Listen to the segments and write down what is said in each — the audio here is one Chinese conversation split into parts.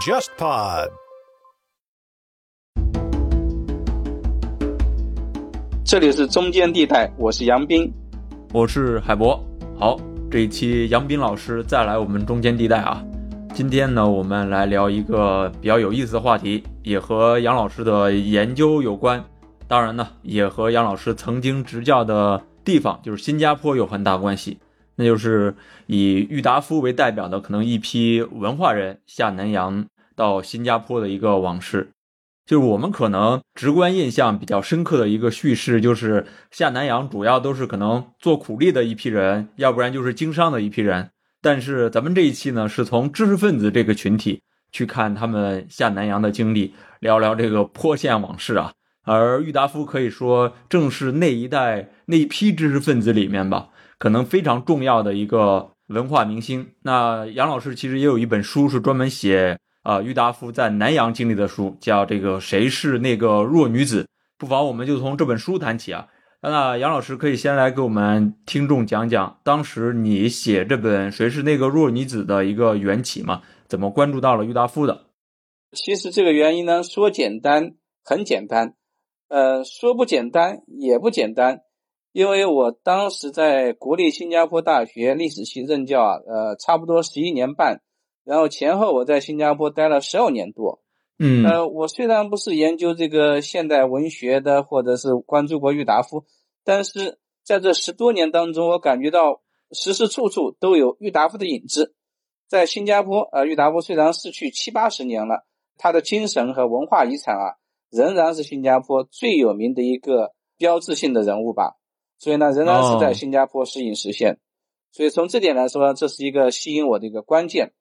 JustPod，这里是中间地带，我是杨斌，我是海博。好，这一期杨斌老师再来我们中间地带啊。今天呢，我们来聊一个比较有意思的话题，也和杨老师的研究有关。当然呢，也和杨老师曾经执教的地方，就是新加坡有很大关系。那就是以郁达夫为代表的可能一批文化人下南洋到新加坡的一个往事，就是我们可能直观印象比较深刻的一个叙事，就是下南洋主要都是可能做苦力的一批人，要不然就是经商的一批人。但是咱们这一期呢，是从知识分子这个群体去看他们下南洋的经历，聊聊这个坡县往事啊。而郁达夫可以说正是那一代那一批知识分子里面吧。可能非常重要的一个文化明星。那杨老师其实也有一本书是专门写啊郁达夫在南洋经历的书，叫这个谁是那个弱女子？不妨我们就从这本书谈起啊。那杨老师可以先来给我们听众讲讲，当时你写这本谁是那个弱女子的一个缘起嘛？怎么关注到了郁达夫的？其实这个原因呢，说简单很简单，呃，说不简单也不简单。因为我当时在国立新加坡大学历史系任教啊，呃，差不多十一年半，然后前后我在新加坡待了十二年多。嗯，呃，我虽然不是研究这个现代文学的，或者是关注过郁达夫，但是在这十多年当中，我感觉到时时处处都有郁达夫的影子。在新加坡，呃，郁达夫虽然逝去七八十年了，他的精神和文化遗产啊，仍然是新加坡最有名的一个标志性的人物吧。所以呢，仍然是在新加坡适应实现，所以从这点来说，这是一个吸引我的一个关键。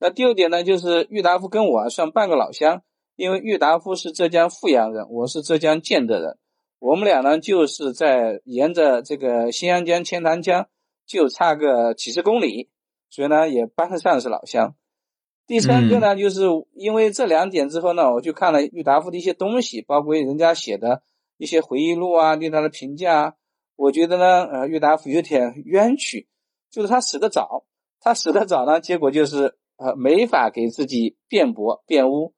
那第二点呢，就是郁达夫跟我算半个老乡，因为郁达夫是浙江富阳人，我是浙江建德人，我们俩呢就是在沿着这个新安江、钱塘江就差个几十公里，所以呢也搬得上是老乡。第三个呢，就是因为这两点之后呢，我就看了郁达夫的一些东西，包括人家写的一些回忆录啊，对他的评价啊。我觉得呢，呃，郁达夫有点冤屈，就是他死得早，他死得早呢，结果就是呃没法给自己辩驳辩污，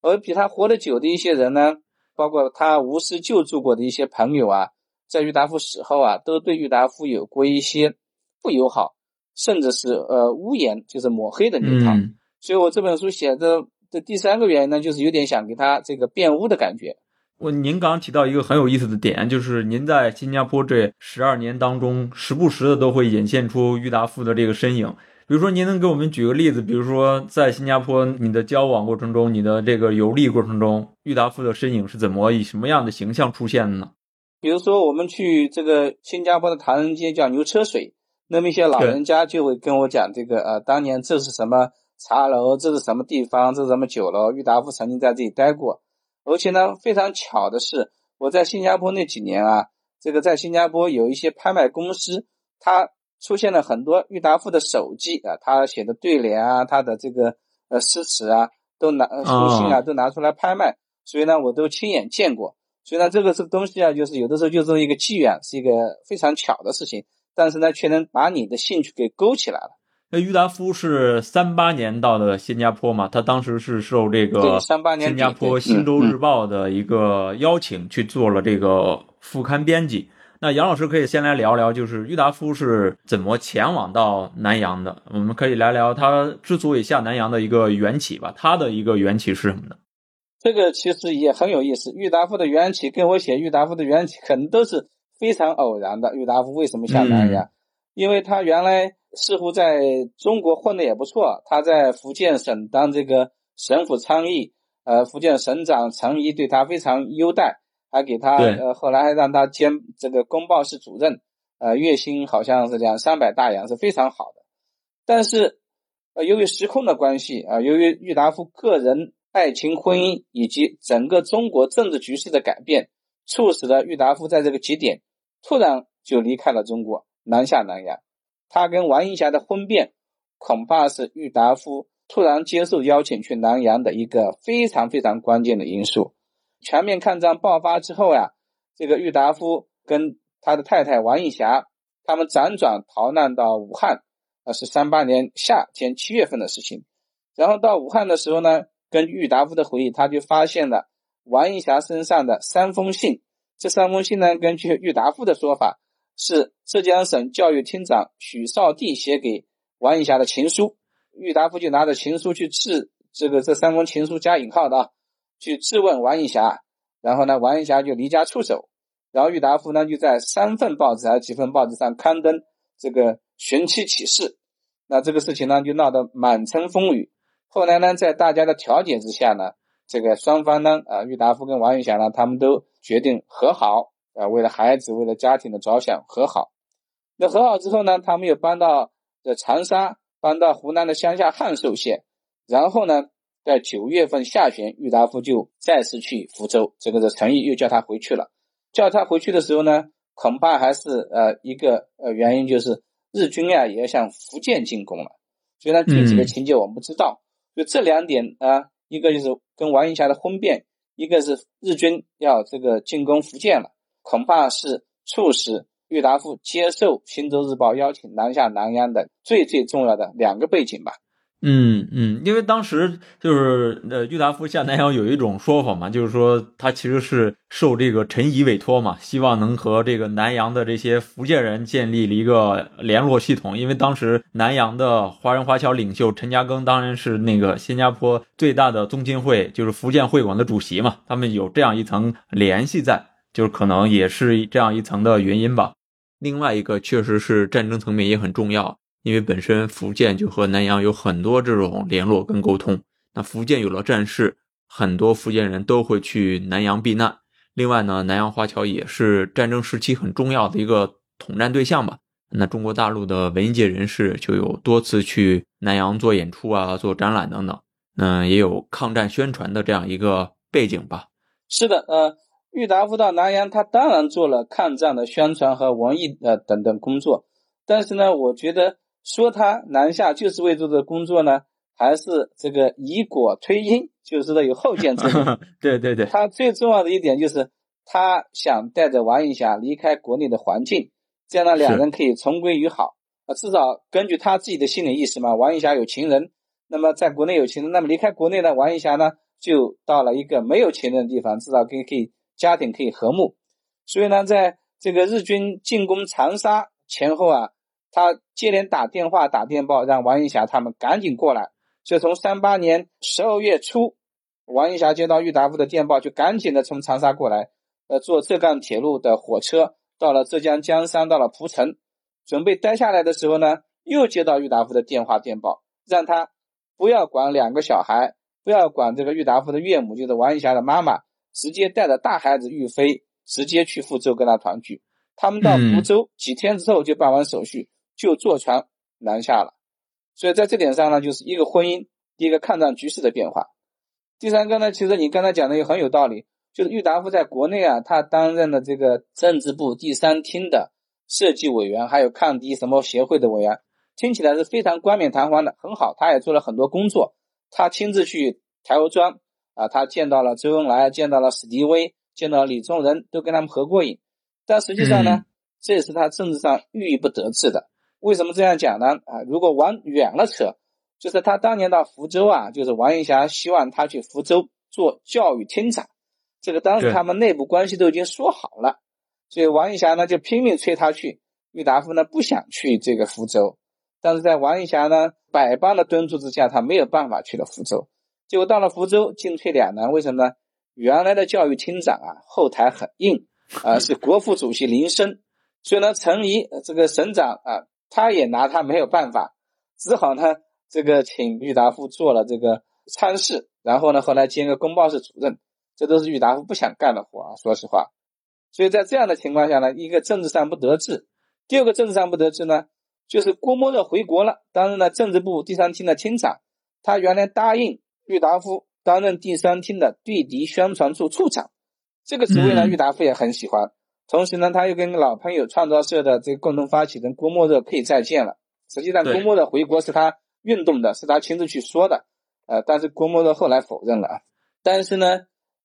而比他活得久的一些人呢，包括他无私救助过的一些朋友啊，在郁达夫死后啊，都对郁达夫有过一些不友好，甚至是呃污言，就是抹黑的流淌。所以我这本书写的的第三个原因呢，就是有点想给他这个辩污的感觉。我您刚刚提到一个很有意思的点，就是您在新加坡这十二年当中，时不时的都会引现出郁达夫的这个身影。比如说，您能给我们举个例子？比如说，在新加坡你的交往过程中，你的这个游历过程中，郁达夫的身影是怎么以什么样的形象出现的呢？比如说，我们去这个新加坡的唐人街叫牛车水，那么一些老人家就会跟我讲这个呃，当年这是什么茶楼，这是什么地方，这是什么酒楼，郁达夫曾经在这里待过。而且呢，非常巧的是，我在新加坡那几年啊，这个在新加坡有一些拍卖公司，它出现了很多郁达夫的手记啊，他写的对联啊，他的这个呃诗词啊，都拿书信啊，都拿出来拍卖，所以呢，我都亲眼见过。所以呢，这个这个东西啊，就是有的时候就是一个机缘，是一个非常巧的事情，但是呢，却能把你的兴趣给勾起来了。那郁达夫是三八年到的新加坡嘛？他当时是受这个新加坡《新洲日报》的一个邀请，去做了这个副刊编辑。那杨老师可以先来聊聊，就是郁达夫是怎么前往到南洋的？我们可以聊聊他之所以下南洋的一个缘起吧。他的一个缘起是什么呢？这个其实也很有意思。郁达夫的缘起跟我写郁达夫的缘起可能都是非常偶然的。郁达夫为什么下南洋？因为他原来。似乎在中国混的也不错，他在福建省当这个省府参议，呃，福建省长陈仪对他非常优待，还给他，呃，后来还让他兼这个公报室主任，呃，月薪好像是两三百大洋，是非常好的。但是，呃，由于时空的关系啊，由于郁达夫个人爱情、婚姻以及整个中国政治局势的改变，促使了郁达夫在这个节点突然就离开了中国，南下南洋。他跟王映霞的婚变，恐怕是郁达夫突然接受邀请去南洋的一个非常非常关键的因素。全面抗战爆发之后呀，这个郁达夫跟他的太太王映霞，他们辗转逃难到武汉，啊，是三八年夏天七月份的事情。然后到武汉的时候呢，根据郁达夫的回忆，他就发现了王映霞身上的三封信。这三封信呢，根据郁达夫的说法，是浙江省教育厅长许绍棣写给王映霞的情书。郁达夫就拿着情书去质这个这三封情书加引号的，去质问王映霞。然后呢，王映霞就离家出走。然后郁达夫呢，就在三份报纸还是几份报纸上刊登这个寻妻启事。那这个事情呢，就闹得满城风雨。后来呢，在大家的调解之下呢，这个双方呢，啊，郁达夫跟王映霞呢，他们都决定和好，啊，为了孩子，为了家庭的着想和好。那和好之后呢，他们又搬到这长沙，搬到湖南的乡下汉寿县。然后呢，在九月份下旬，郁达夫就再次去福州，这个是陈毅又叫他回去了。叫他回去的时候呢，恐怕还是呃一个呃原因，就是日军啊也要向福建进攻了。所以呢，具体的情节我们不知道。就这两点啊，一个就是跟王云霞的婚变，一个是日军要这个进攻福建了，恐怕是促使郁达夫接受《新洲日报》邀请南下南洋的最最重要的两个背景吧。嗯嗯，因为当时就是呃，郁达夫下南洋有一种说法嘛，就是说他其实是受这个陈仪委托嘛，希望能和这个南洋的这些福建人建立了一个联络系统。因为当时南洋的华人华侨领袖陈嘉庚当然是那个新加坡最大的宗亲会，就是福建会馆的主席嘛，他们有这样一层联系在，就是可能也是这样一层的原因吧。另外一个确实是战争层面也很重要。因为本身福建就和南洋有很多这种联络跟沟通，那福建有了战事，很多福建人都会去南洋避难。另外呢，南洋华侨也是战争时期很重要的一个统战对象吧。那中国大陆的文艺界人士就有多次去南洋做演出啊、做展览等等，嗯，也有抗战宣传的这样一个背景吧。是的，呃，郁达夫到南洋，他当然做了抗战的宣传和文艺呃等等工作，但是呢，我觉得。说他南下就是为做这工作呢，还是这个以果推因，就是说有后见之明。对对对，他最重要的一点就是他想带着王映霞离开国内的环境，这样呢两人可以重归于好啊。至少根据他自己的心理意识嘛，王映霞有情人，那么在国内有情人，那么离开国内呢，王映霞呢就到了一个没有情人的地方，至少可以可以家庭可以和睦。所以呢，在这个日军进攻长沙前后啊。他接连打电话、打电报，让王映霞他们赶紧过来。所以从三八年十二月初，王映霞接到郁达夫的电报，就赶紧的从长沙过来，呃，坐浙赣铁路的火车到了浙江江山，到了蒲城，准备待下来的时候呢，又接到郁达夫的电话电报，让他不要管两个小孩，不要管这个郁达夫的岳母，就是王映霞的妈妈，直接带着大孩子玉飞，直接去福州跟他团聚。他们到福州几天之后就办完手续。就坐船南下了，所以在这点上呢，就是一个婚姻，一个抗战局势的变化。第三个呢，其实你刚才讲的也很有道理，就是郁达夫在国内啊，他担任的这个政治部第三厅的设计委员，还有抗敌什么协会的委员，听起来是非常冠冕堂皇的，很好。他也做了很多工作，他亲自去台儿庄啊，他见到了周恩来，见到了史迪威，见到李宗仁，都跟他们合过影。但实际上呢，这也是他政治上郁郁不得志的。为什么这样讲呢？啊，如果往远了扯，就是他当年到福州啊，就是王映霞希望他去福州做教育厅长，这个当时他们内部关系都已经说好了，所以王映霞呢就拼命催他去，郁达夫呢不想去这个福州，但是在王映霞呢百般的敦促之下，他没有办法去了福州，结果到了福州进退两难，为什么呢？原来的教育厅长啊后台很硬啊，是国副主席林森，所以呢陈仪这个省长啊。他也拿他没有办法，只好呢，这个请郁达夫做了这个参事，然后呢，后来兼个工报室主任，这都是郁达夫不想干的活啊。说实话，所以在这样的情况下呢，一个政治上不得志，第二个政治上不得志呢，就是郭沫若回国了，担任了政治部第三厅的厅长，他原来答应郁达夫担任第三厅的对敌宣传处处长，这个职位呢，郁达夫也很喜欢。同时呢，他又跟老朋友创造社的这个共同发起人郭沫若可以再见了。实际上，郭沫若回国是他运动的，是他亲自去说的。呃，但是郭沫若后来否认了。但是呢，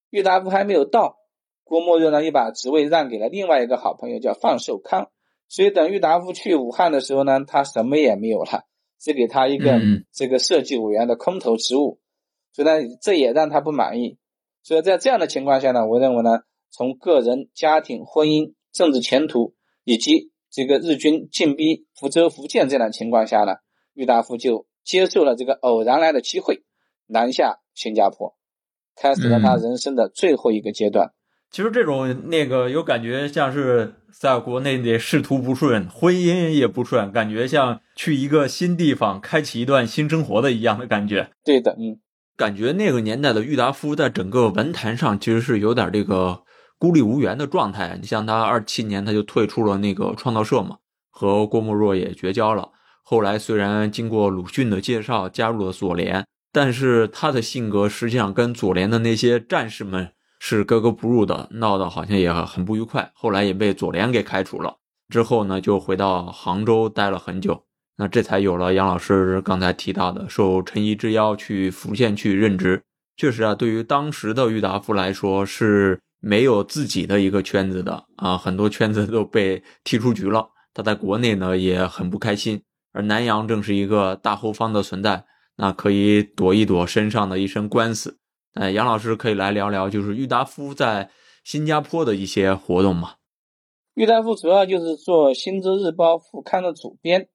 郁达夫还没有到，郭沫若呢又把职位让给了另外一个好朋友，叫范寿康。所以等郁达夫去武汉的时候呢，他什么也没有了，只给他一个嗯这个设计委员的空头职务，所以呢，这也让他不满意。所以在这样的情况下呢，我认为呢，从个人、家庭、婚姻、政治前途以及这个日军进逼福州、福建这样的情况下呢，郁达夫就接受了这个偶然来的机会，南下新加坡，开始了他人生的最后一个阶段。其实这种那个有感觉像是在国内的仕途不顺，婚姻也不顺，感觉像去一个新地方开启一段新生活的一样的感觉。对的，嗯，感觉那个年代的郁达夫在整个文坛上其实是有点这个孤立无援的状态。你像他二七年他就退出了那个创造社嘛，和郭沫若也绝交了。后来虽然经过鲁迅的介绍加入了左联，但是他的性格实际上跟左联的那些战士们。是格格不入的，闹得好像也很不愉快。后来也被左联给开除了。之后呢，就回到杭州待了很久。那这才有了杨老师刚才提到的，受陈仪之邀去福建去任职。确实啊，对于当时的郁达夫来说是没有自己的一个圈子的啊，很多圈子都被踢出局了。他在国内呢也很不开心，而南洋正是一个大后方的存在，那可以躲一躲身上的一身官司。哎，杨老师可以来聊聊，就是郁达夫在新加坡的一些活动嘛。郁达夫主要就是做《新洲日报》副刊的主编。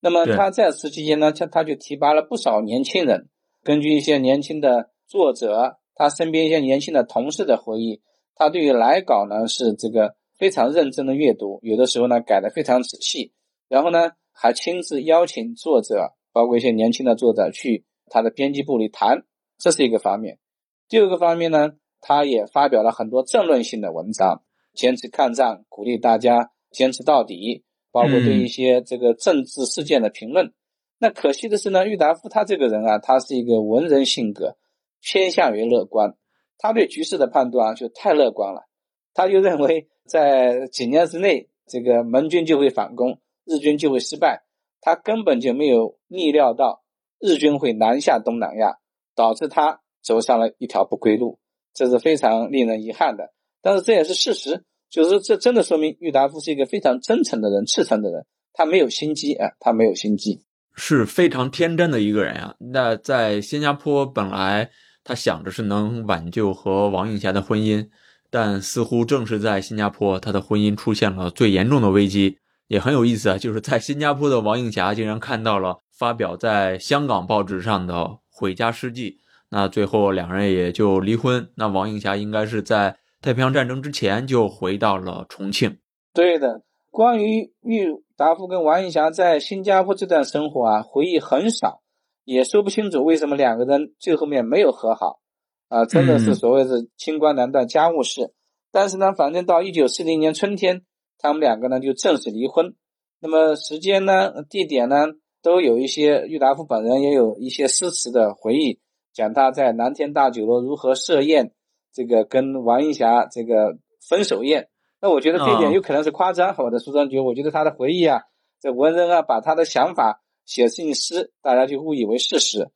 那么他在此期间呢，他他就提拔了不少年轻人。根据一些年轻的作者，他身边一些年轻的同事的回忆，他对于来稿呢是这个非常认真的阅读，有的时候呢改的非常仔细。然后呢，还亲自邀请作者，包括一些年轻的作者去他的编辑部里谈，这是一个方面。第二个方面呢，他也发表了很多政论性的文章，坚持抗战，鼓励大家坚持到底，包括对一些这个政治事件的评论。那可惜的是呢，郁达夫他这个人啊，他是一个文人性格，偏向于乐观，他对局势的判断就太乐观了，他就认为在几年之内，这个盟军就会反攻，日军就会失败，他根本就没有逆料到日军会南下东南亚，导致他。走上了一条不归路，这是非常令人遗憾的。但是这也是事实，就是这真的说明郁达夫是一个非常真诚的人、赤诚的人。他没有心机啊，他没有心机，是非常天真的一个人啊。那在新加坡，本来他想着是能挽救和王映霞的婚姻，但似乎正是在新加坡，他的婚姻出现了最严重的危机。也很有意思啊，就是在新加坡的王映霞竟然看到了发表在香港报纸上的《毁家事迹》。那最后两人也就离婚。那王映霞应该是在太平洋战争之前就回到了重庆。对的，关于郁达夫跟王映霞在新加坡这段生活啊，回忆很少，也说不清楚为什么两个人最后面没有和好啊，真的是所谓是清官难断家务事。但是呢，反正到一九四零年春天，他们两个呢就正式离婚。那么时间呢、地点呢，都有一些郁达夫本人也有一些诗词的回忆。讲他在南天大酒楼如何设宴，这个跟王映霞这个分手宴，那我觉得这一点有可能是夸张。好的书中觉，我觉得他的回忆啊，这文人啊，把他的想法写进诗，大家就误以为事实。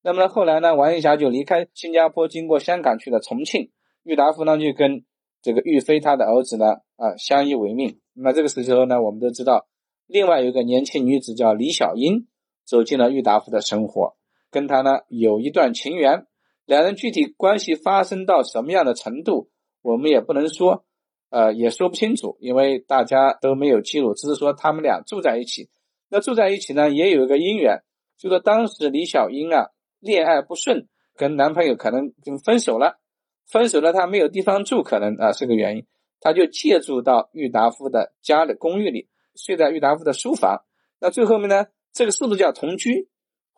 那么后来呢，王映霞就离开新加坡，经过香港去了重庆。郁达夫呢就跟这个玉飞他的儿子呢啊相依为命。那这个时候呢，我们都知道，另外有一个年轻女子叫李小英，走进了郁达夫的生活。跟他呢有一段情缘，两人具体关系发生到什么样的程度，我们也不能说，呃，也说不清楚，因为大家都没有记录，只是说他们俩住在一起。那住在一起呢，也有一个因缘，就说当时李小英啊恋爱不顺，跟男朋友可能就分手了，分手了，她没有地方住，可能啊是个原因，她就借住到郁达夫的家的公寓里，睡在郁达夫的书房。那最后面呢，这个是不是叫同居？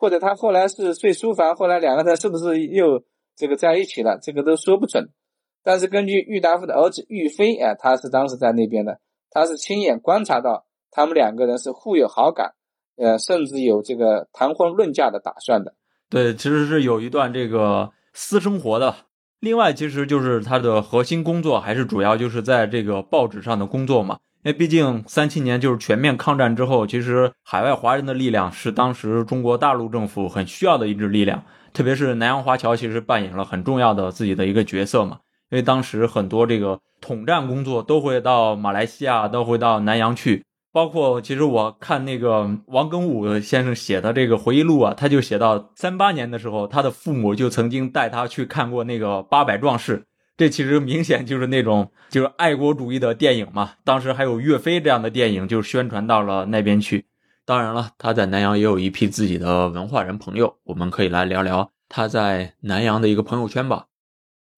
或者他后来是睡书房，后来两个人是不是又这个在一起了？这个都说不准。但是根据郁达夫的儿子郁飞，哎，他是当时在那边的，他是亲眼观察到他们两个人是互有好感，呃，甚至有这个谈婚论嫁的打算的。对，其实是有一段这个私生活的。另外，其实就是他的核心工作还是主要就是在这个报纸上的工作嘛。因为毕竟三七年就是全面抗战之后，其实海外华人的力量是当时中国大陆政府很需要的一支力量，特别是南洋华侨，其实扮演了很重要的自己的一个角色嘛。因为当时很多这个统战工作都会到马来西亚，都会到南洋去，包括其实我看那个王庚武先生写的这个回忆录啊，他就写到三八年的时候，他的父母就曾经带他去看过那个《八百壮士》，这其实明显就是那种就是爱国主义的电影嘛。当时还有岳飞这样的电影，就是宣传到了那边去。当然了，他在南阳也有一批自己的文化人朋友，我们可以来聊聊他在南阳的一个朋友圈吧。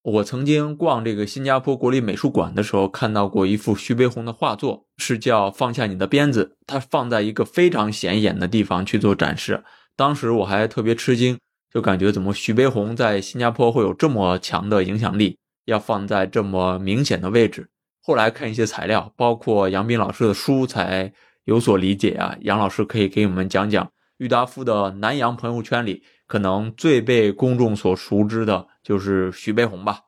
我曾经逛这个新加坡国立美术馆的时候，看到过一幅徐悲鸿的画作，是叫《放下你的鞭子》，它放在一个非常显眼的地方去做展示。当时我还特别吃惊，就感觉怎么徐悲鸿在新加坡会有这么强的影响力，要放在这么明显的位置。后来看一些材料，包括杨斌老师的书，才有所理解啊。杨老师可以给我们讲讲郁达夫的南洋朋友圈里。可能最被公众所熟知的就是徐悲鸿吧。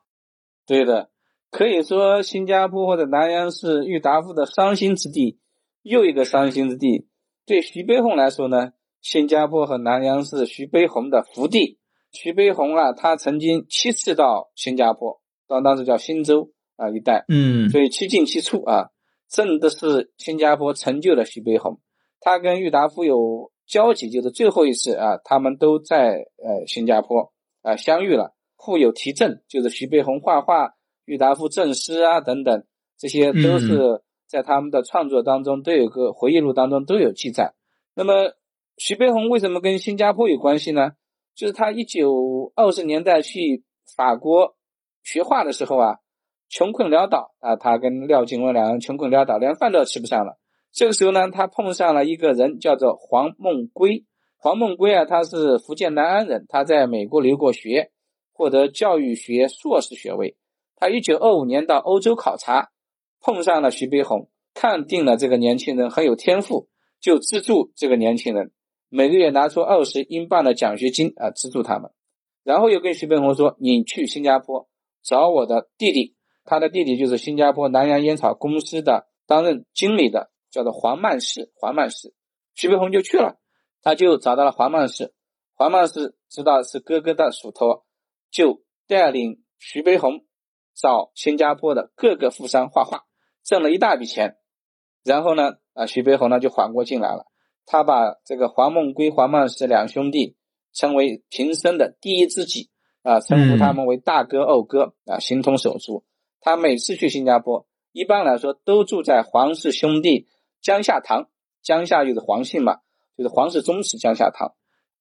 对的，可以说新加坡或者南洋是郁达夫的伤心之地，又一个伤心之地。对徐悲鸿来说呢，新加坡和南洋是徐悲鸿的福地。徐悲鸿啊，他曾经七次到新加坡，到当时叫新州啊一带，嗯，所以七进七出啊，真的是新加坡成就了徐悲鸿。他跟郁达夫有。交集就是最后一次啊，他们都在呃新加坡啊相遇了，互有题赠，就是徐悲鸿画画，郁达夫赠诗啊等等，这些都是在他们的创作当中都有个回忆录当中都有记载。那么徐悲鸿为什么跟新加坡有关系呢？就是他一九二十年代去法国学画的时候啊，穷困潦倒啊，他跟廖静文两人穷困潦倒，连饭都吃不上了。这个时候呢，他碰上了一个人，叫做黄梦圭。黄梦圭啊，他是福建南安人，他在美国留过学，获得教育学硕士学位。他一九二五年到欧洲考察，碰上了徐悲鸿，看定了这个年轻人很有天赋，就资助这个年轻人，每个月拿出二十英镑的奖学金啊，资助他们。然后又跟徐悲鸿说：“你去新加坡找我的弟弟，他的弟弟就是新加坡南洋烟草公司的担任经理的。”叫做黄曼士，黄曼士，徐悲鸿就去了，他就找到了黄曼士，黄曼士知道是哥哥的属托，就带领徐悲鸿找新加坡的各个富商画画，挣了一大笔钱，然后呢，啊，徐悲鸿呢就缓过劲来了，他把这个黄梦圭、黄曼士两兄弟称为平生的第一知己，啊，称呼他们为大哥、二哥，啊，形同手足。他每次去新加坡，一般来说都住在黄氏兄弟。江夏堂，江夏就是黄姓嘛，就是黄氏宗祠江夏堂，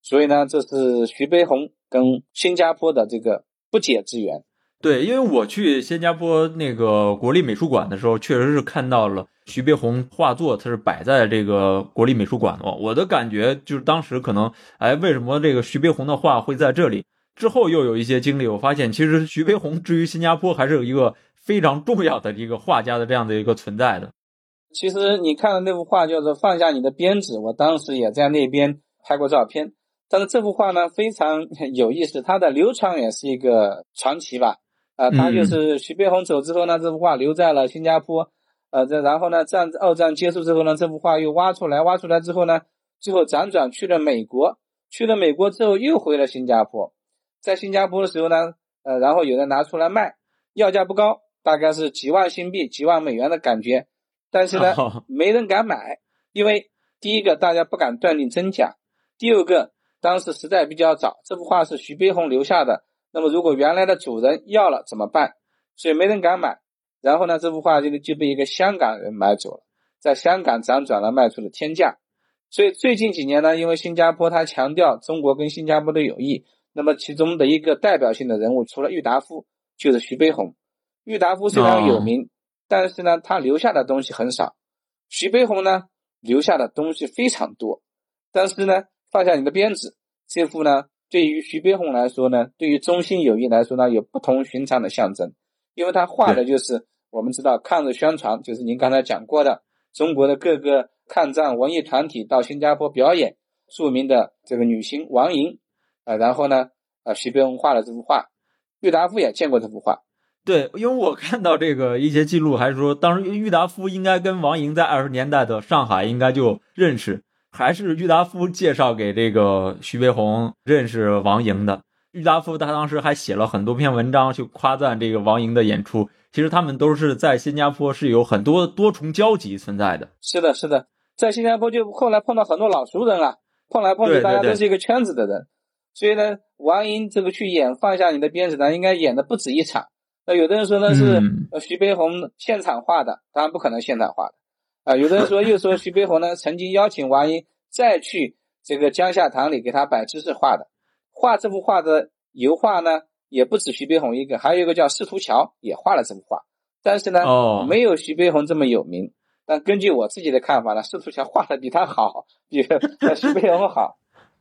所以呢，这是徐悲鸿跟新加坡的这个不解之缘。对，因为我去新加坡那个国立美术馆的时候，确实是看到了徐悲鸿画作，它是摆在这个国立美术馆的。我的感觉就是当时可能，哎，为什么这个徐悲鸿的画会在这里？之后又有一些经历，我发现其实徐悲鸿至于新加坡还是有一个非常重要的一个画家的这样的一个存在的。其实你看的那幅画叫做《放下你的鞭子》，我当时也在那边拍过照片。但是这幅画呢非常 有意思，它的流传也是一个传奇吧。啊，它就是徐悲鸿走之后呢，这幅画留在了新加坡。呃，这然后呢，战二战结束之后呢，这幅画又挖出来，挖出来之后呢，最后辗转去了美国。去了美国之后又回了新加坡。在新加坡的时候呢，呃，然后有人拿出来卖，要价不高，大概是几万新币、几万美元的感觉。但是呢，没人敢买，因为第一个大家不敢断定真假，第二个当时时代比较早，这幅画是徐悲鸿留下的，那么如果原来的主人要了怎么办？所以没人敢买。然后呢，这幅画就就被一个香港人买走了，在香港辗转了卖出了天价。所以最近几年呢，因为新加坡它强调中国跟新加坡的友谊，那么其中的一个代表性的人物除了郁达夫，就是徐悲鸿。郁达夫虽然有名。但是呢，他留下的东西很少。徐悲鸿呢，留下的东西非常多。但是呢，放下你的鞭子，这幅呢，对于徐悲鸿来说呢，对于中心友谊来说呢，有不同寻常的象征。因为他画的就是我们知道抗日宣传，就是您刚才讲过的中国的各个抗战文艺团体到新加坡表演，著名的这个女星王莹啊，然后呢，啊，徐悲鸿画了这幅画，郁达夫也见过这幅画。对，因为我看到这个一些记录，还是说当时郁达夫应该跟王莹在二十年代的上海应该就认识，还是郁达夫介绍给这个徐悲鸿认识王莹的。郁达夫他当时还写了很多篇文章去夸赞这个王莹的演出。其实他们都是在新加坡是有很多多重交集存在的。是的，是的，在新加坡就后来碰到很多老熟人啊，碰来碰去大家都是一个圈子的人，所以呢，王莹这个去演放下你的鞭子呢，应该演的不止一场。那有的人说呢是徐悲鸿现场画的，当然不可能现场画的啊。有的人说又说徐悲鸿呢 曾经邀请王英再去这个江夏堂里给他摆姿势画的。画这幅画的油画呢也不止徐悲鸿一个，还有一个叫司徒桥也画了这幅画，但是呢哦没有徐悲鸿这么有名。但根据我自己的看法呢，司徒桥画的比他好，比徐悲鸿好。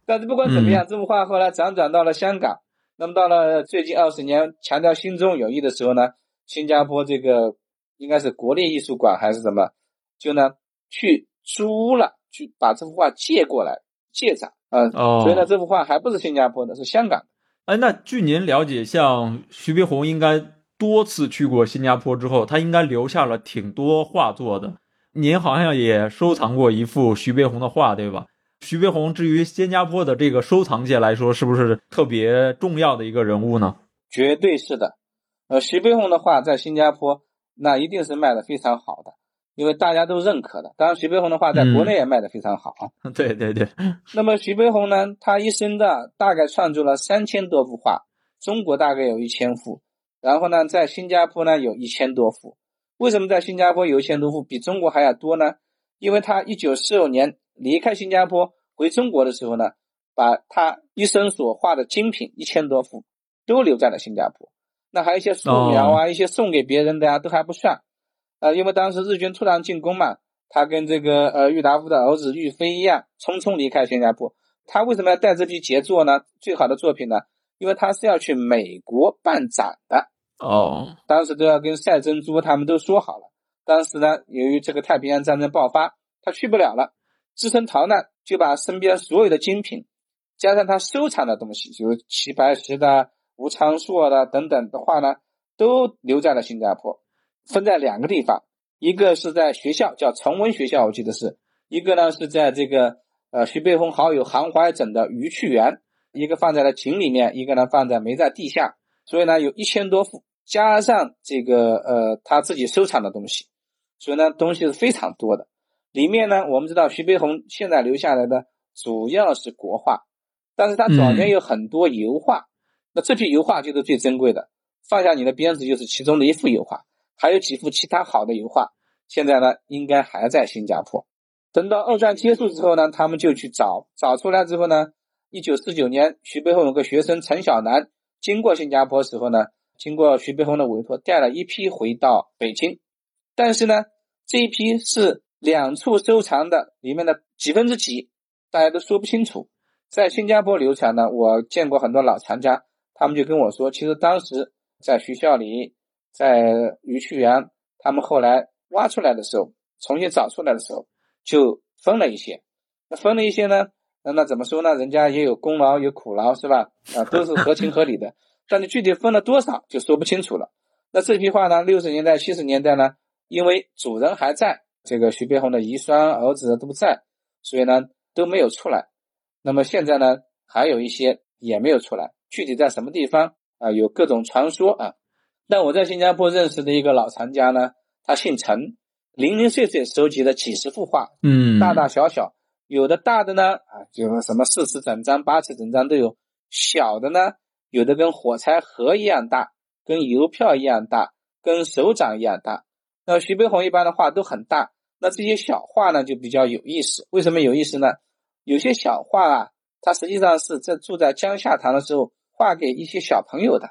但是不管怎么样，这幅画后来辗转到了香港。那么到了最近二十年，强调心中有意的时候呢，新加坡这个应该是国立艺术馆还是什么，就呢去租了，去把这幅画借过来借展，嗯，所以呢这幅画还不是新加坡的，是香港。哎，那据您了解，像徐悲鸿应该多次去过新加坡之后，他应该留下了挺多画作的。您好像也收藏过一幅徐悲鸿的画，对吧？徐悲鸿，至于新加坡的这个收藏界来说，是不是特别重要的一个人物呢？绝对是的。呃，徐悲鸿的画在新加坡那一定是卖的非常好的，因为大家都认可的。当然，徐悲鸿的画在国内也卖的非常好。对对对。那么徐悲鸿呢，他一生的大概创作了三千多幅画，中国大概有一千幅，然后呢，在新加坡呢有一千多幅。为什么在新加坡有一千多幅，比中国还要多呢？因为他一九四五年。离开新加坡回中国的时候呢，把他一生所画的精品一千多幅都留在了新加坡。那还有一些素描啊，一些送给别人的呀，都还不算。呃，因为当时日军突然进攻嘛，他跟这个呃郁达夫的儿子郁飞一样，匆匆离开新加坡。他为什么要带这批杰作呢？最好的作品呢？因为他是要去美国办展的。哦，当时都要跟赛珍珠他们都说好了。当时呢，由于这个太平洋战争爆发，他去不了了。自身逃难，就把身边所有的精品，加上他收藏的东西，就是齐白石的、吴昌硕的等等的画呢，都留在了新加坡，分在两个地方，一个是在学校，叫崇文学校，我记得是一个呢是在这个呃徐悲鸿好友韩怀整的余趣园，一个放在了井里面，一个呢放在埋在地下，所以呢有一千多幅，加上这个呃他自己收藏的东西，所以呢东西是非常多的。里面呢，我们知道徐悲鸿现在留下来的主要是国画，但是他早年有很多油画，那这批油画就是最珍贵的。放下你的鞭子就是其中的一幅油画，还有几幅其他好的油画，现在呢应该还在新加坡。等到二战结束之后呢，他们就去找，找出来之后呢，一九四九年，徐悲鸿有个学生陈小南经过新加坡时候呢，经过徐悲鸿的委托，带了一批回到北京，但是呢，这一批是。两处收藏的里面的几分之几，大家都说不清楚。在新加坡流传呢，我见过很多老藏家，他们就跟我说，其实当时在学校里，在余趣园，他们后来挖出来的时候，重新找出来的时候，就分了一些。那分了一些呢，那那怎么说呢？人家也有功劳有苦劳，是吧？啊，都是合情合理的。但你具体分了多少，就说不清楚了。那这批画呢，六十年代、七十年代呢，因为主人还在。这个徐悲鸿的遗孀、儿子都不在，所以呢都没有出来。那么现在呢还有一些也没有出来，具体在什么地方啊？有各种传说啊。但我在新加坡认识的一个老藏家呢，他姓陈，零零碎碎收集了几十幅画，嗯，大大小小，有的大的呢啊，就什么四尺整张、八尺整张都有；小的呢，有的跟火柴盒一样大，跟邮票一样大，跟手掌一样大。那徐悲鸿一般的画都很大。那这些小画呢，就比较有意思。为什么有意思呢？有些小画啊，它实际上是在住在江夏堂的时候画给一些小朋友的。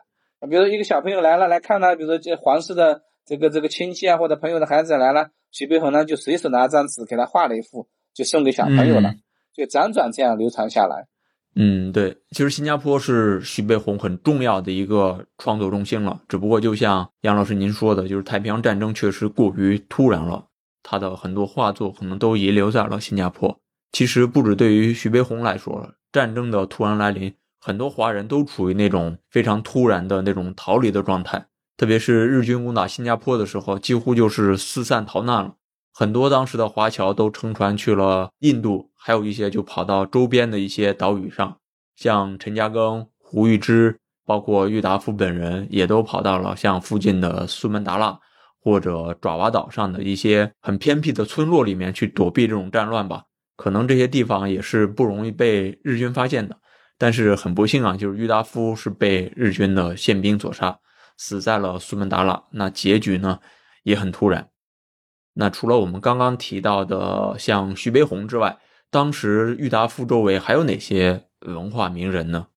比如说一个小朋友来了来看他，比如说这皇室的这个这个亲戚啊，或者朋友的孩子来了，徐悲鸿呢就随手拿张纸给他画了一幅，就送给小朋友了，就辗转这样流传下来。嗯，对，其实新加坡是徐悲鸿很重要的一个创作中心了。只不过就像杨老师您说的，就是太平洋战争确实过于突然了。他的很多画作可能都遗留在了新加坡。其实不止对于徐悲鸿来说，战争的突然来临，很多华人都处于那种非常突然的那种逃离的状态。特别是日军攻打新加坡的时候，几乎就是四散逃难了。很多当时的华侨都乘船去了印度，还有一些就跑到周边的一些岛屿上，像陈嘉庚、胡玉芝，包括郁达夫本人，也都跑到了像附近的苏门答腊。或者爪哇岛上的一些很偏僻的村落里面去躲避这种战乱吧。可能这些地方也是不容易被日军发现的。但是很不幸啊，就是郁达夫是被日军的宪兵所杀，死在了苏门答腊。那结局呢也很突然。那除了我们刚刚提到的像徐悲鸿之外，当时郁达夫周围还有哪些文化名人呢？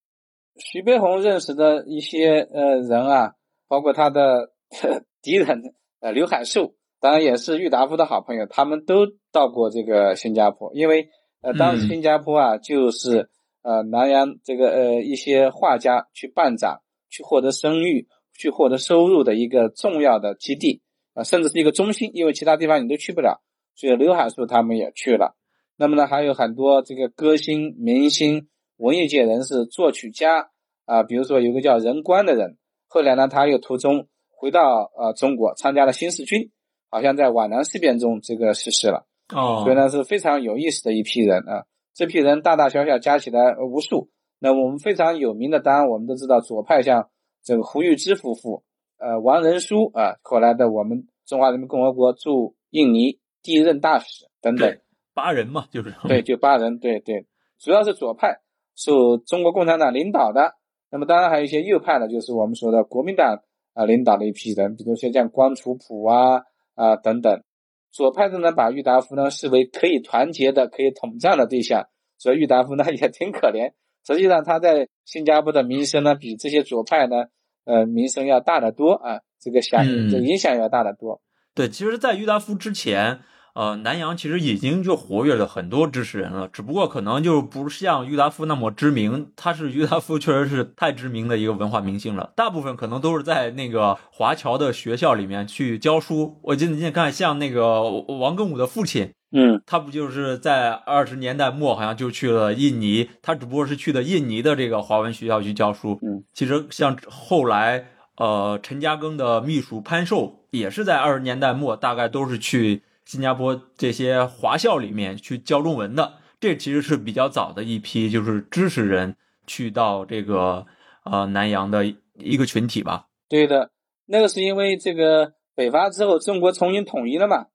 徐悲鸿认识的一些呃人啊，包括他的 敌人呃刘海粟，当然也是郁达夫的好朋友，他们都到过这个新加坡，因为呃当时新加坡啊就是。呃，南洋这个呃一些画家去办展，去获得声誉，去获得收入的一个重要的基地啊，甚至是一个中心，因为其他地方你都去不了，所以刘海粟他们也去了。那么呢，还有很多这个歌星、明星、文艺界人士、作曲家啊，比如说有个叫任官的人，后来呢，他又途中回到呃中国，参加了新四军，好像在皖南事变中这个逝世了。哦，所以呢是非常有意思的一批人啊。这批人大大小小加起来无数。那我们非常有名的，当然我们都知道左派，像这个胡玉芝夫妇，呃，王仁书啊，后来的我们中华人民共和国驻印尼第一任大使等等，八人嘛，就是对，就八人，对对，主要是左派，受中国共产党领导的。那么当然还有一些右派的，就是我们说的国民党啊领导的一批人，比如说像光楚普啊啊等等。左派的呢，把郁达夫呢视为可以团结的、可以统战的对象，所以郁达夫呢也挺可怜。实际上他在新加坡的名声呢，比这些左派呢，呃，名声要大得多啊，这个响这影响要大得多。对，其实，在郁达夫之前。呃，南洋其实已经就活跃了很多知识人了，只不过可能就不像郁达夫那么知名。他是郁达夫，确实是太知名的一个文化明星了。大部分可能都是在那个华侨的学校里面去教书。我记得你看，像那个王庚武的父亲，嗯，他不就是在二十年代末好像就去了印尼，他只不过是去的印尼的这个华文学校去教书。嗯，其实像后来呃陈嘉庚的秘书潘寿也是在二十年代末，大概都是去。新加坡这些华校里面去教中文的，这其实是比较早的一批，就是知识人去到这个呃南洋的一个群体吧。对的，那个是因为这个北伐之后，中国重新统一了嘛，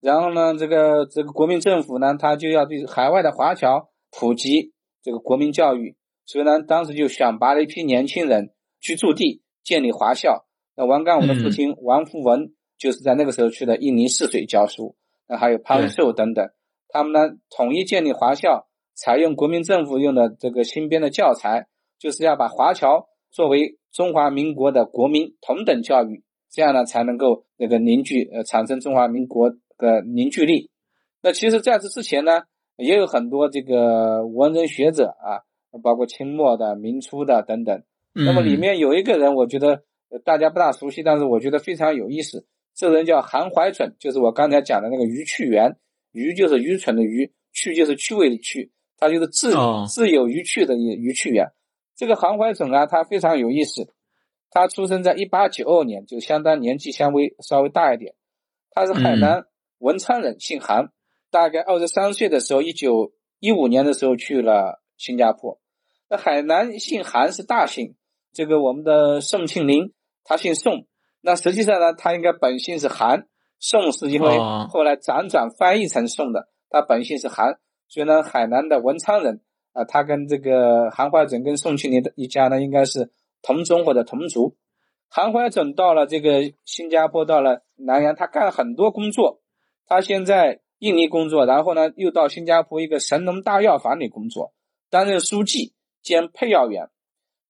然后呢，这个这个国民政府呢，他就要对海外的华侨普及这个国民教育，所以呢，当时就选拔了一批年轻人去驻地建立华校。那王干武的父亲王福文就是在那个时候去的印尼泗水教书。那还有潘寿等等，他们呢统一建立华校，采用国民政府用的这个新编的教材，就是要把华侨作为中华民国的国民同等教育，这样呢才能够那个凝聚呃产生中华民国的凝聚力。那其实在这之前呢，也有很多这个文人学者啊，包括清末的、明初的等等。那么里面有一个人，我觉得大家不大熟悉，但是我觉得非常有意思。这人叫韩怀准，就是我刚才讲的那个余趣元，余就是愚蠢的愚，趣就是趣味的趣，他就是自自有余趣的余趣园。这个韩怀准啊，他非常有意思，他出生在一八九二年，就相当年纪相微稍微大一点。他是海南文昌人，姓韩，大概二十三岁的时候，一九一五年的时候去了新加坡。那海南姓韩是大姓，这个我们的宋庆龄，他姓宋。那实际上呢，他应该本姓是韩，宋是因为后来辗转翻译成宋的。他本姓是韩，所以呢，海南的文昌人啊，他跟这个韩怀准跟宋庆龄的一家呢，应该是同宗或者同族。韩怀准到了这个新加坡，到了南洋，他干了很多工作。他先在印尼工作，然后呢，又到新加坡一个神农大药房里工作，担任书记兼配药员，